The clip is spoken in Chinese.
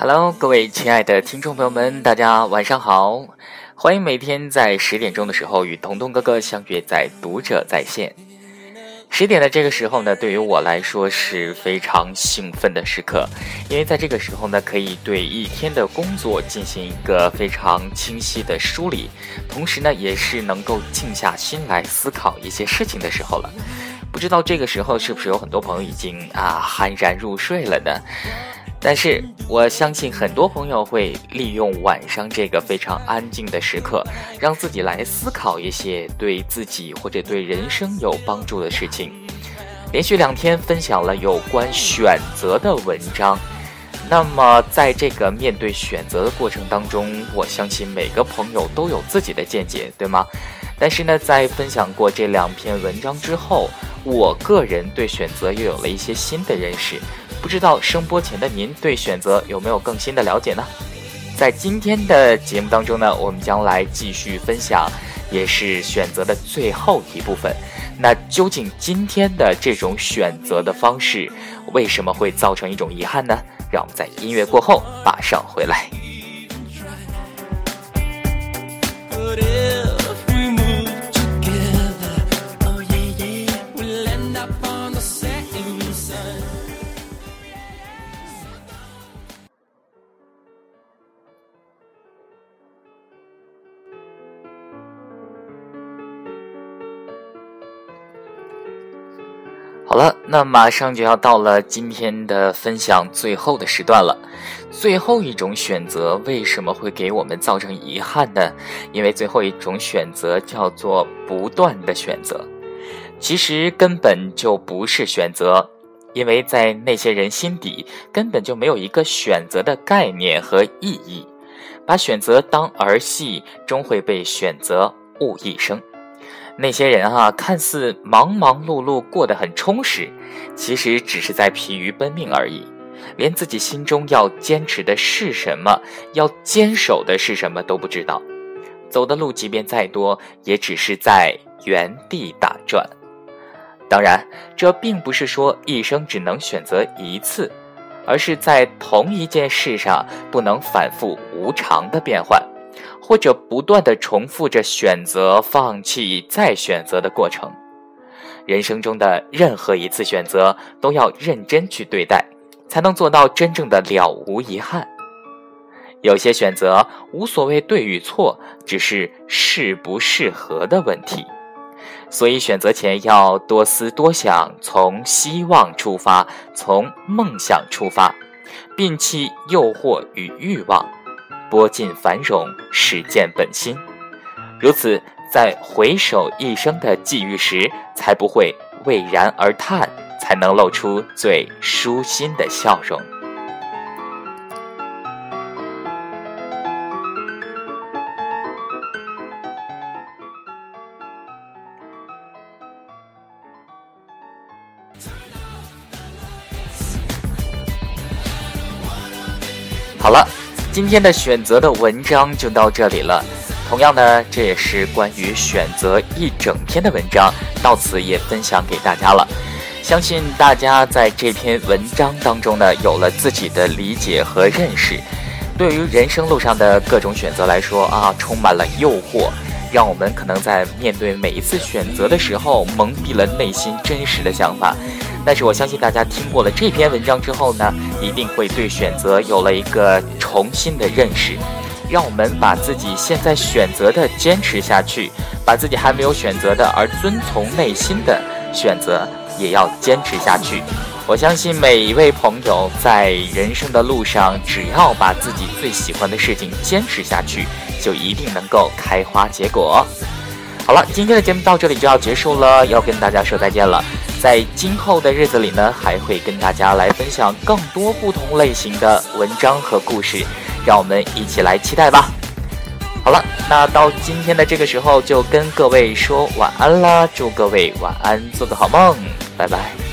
Hello，各位亲爱的听众朋友们，大家晚上好！欢迎每天在十点钟的时候与彤彤哥哥相约在读者在线。十点的这个时候呢，对于我来说是非常兴奋的时刻，因为在这个时候呢，可以对一天的工作进行一个非常清晰的梳理，同时呢，也是能够静下心来思考一些事情的时候了。不知道这个时候是不是有很多朋友已经啊酣然入睡了呢？但是我相信很多朋友会利用晚上这个非常安静的时刻，让自己来思考一些对自己或者对人生有帮助的事情。连续两天分享了有关选择的文章，那么在这个面对选择的过程当中，我相信每个朋友都有自己的见解，对吗？但是呢，在分享过这两篇文章之后，我个人对选择又有了一些新的认识。不知道声波前的您对选择有没有更新的了解呢？在今天的节目当中呢，我们将来继续分享，也是选择的最后一部分。那究竟今天的这种选择的方式，为什么会造成一种遗憾呢？让我们在音乐过后马上回来。好了，那马上就要到了今天的分享最后的时段了。最后一种选择为什么会给我们造成遗憾呢？因为最后一种选择叫做不断的选择，其实根本就不是选择，因为在那些人心底根本就没有一个选择的概念和意义，把选择当儿戏，终会被选择误一生。那些人啊，看似忙忙碌碌过得很充实，其实只是在疲于奔命而已，连自己心中要坚持的是什么，要坚守的是什么都不知道。走的路即便再多，也只是在原地打转。当然，这并不是说一生只能选择一次，而是在同一件事上不能反复无常的变换。或者不断的重复着选择、放弃、再选择的过程，人生中的任何一次选择都要认真去对待，才能做到真正的了无遗憾。有些选择无所谓对与错，只是适不适合的问题。所以选择前要多思多想，从希望出发，从梦想出发，摒弃诱惑与欲望。拨尽繁荣，实践本心，如此，在回首一生的际遇时，才不会为然而叹，才能露出最舒心的笑容。好了。今天的选择的文章就到这里了。同样呢，这也是关于选择一整天的文章，到此也分享给大家了。相信大家在这篇文章当中呢，有了自己的理解和认识。对于人生路上的各种选择来说啊，充满了诱惑，让我们可能在面对每一次选择的时候，蒙蔽了内心真实的想法。但是我相信大家听过了这篇文章之后呢，一定会对选择有了一个重新的认识。让我们把自己现在选择的坚持下去，把自己还没有选择的而遵从内心的选择也要坚持下去。我相信每一位朋友在人生的路上，只要把自己最喜欢的事情坚持下去，就一定能够开花结果。好了，今天的节目到这里就要结束了，要跟大家说再见了。在今后的日子里呢，还会跟大家来分享更多不同类型的文章和故事，让我们一起来期待吧。好了，那到今天的这个时候，就跟各位说晚安啦，祝各位晚安，做个好梦，拜拜。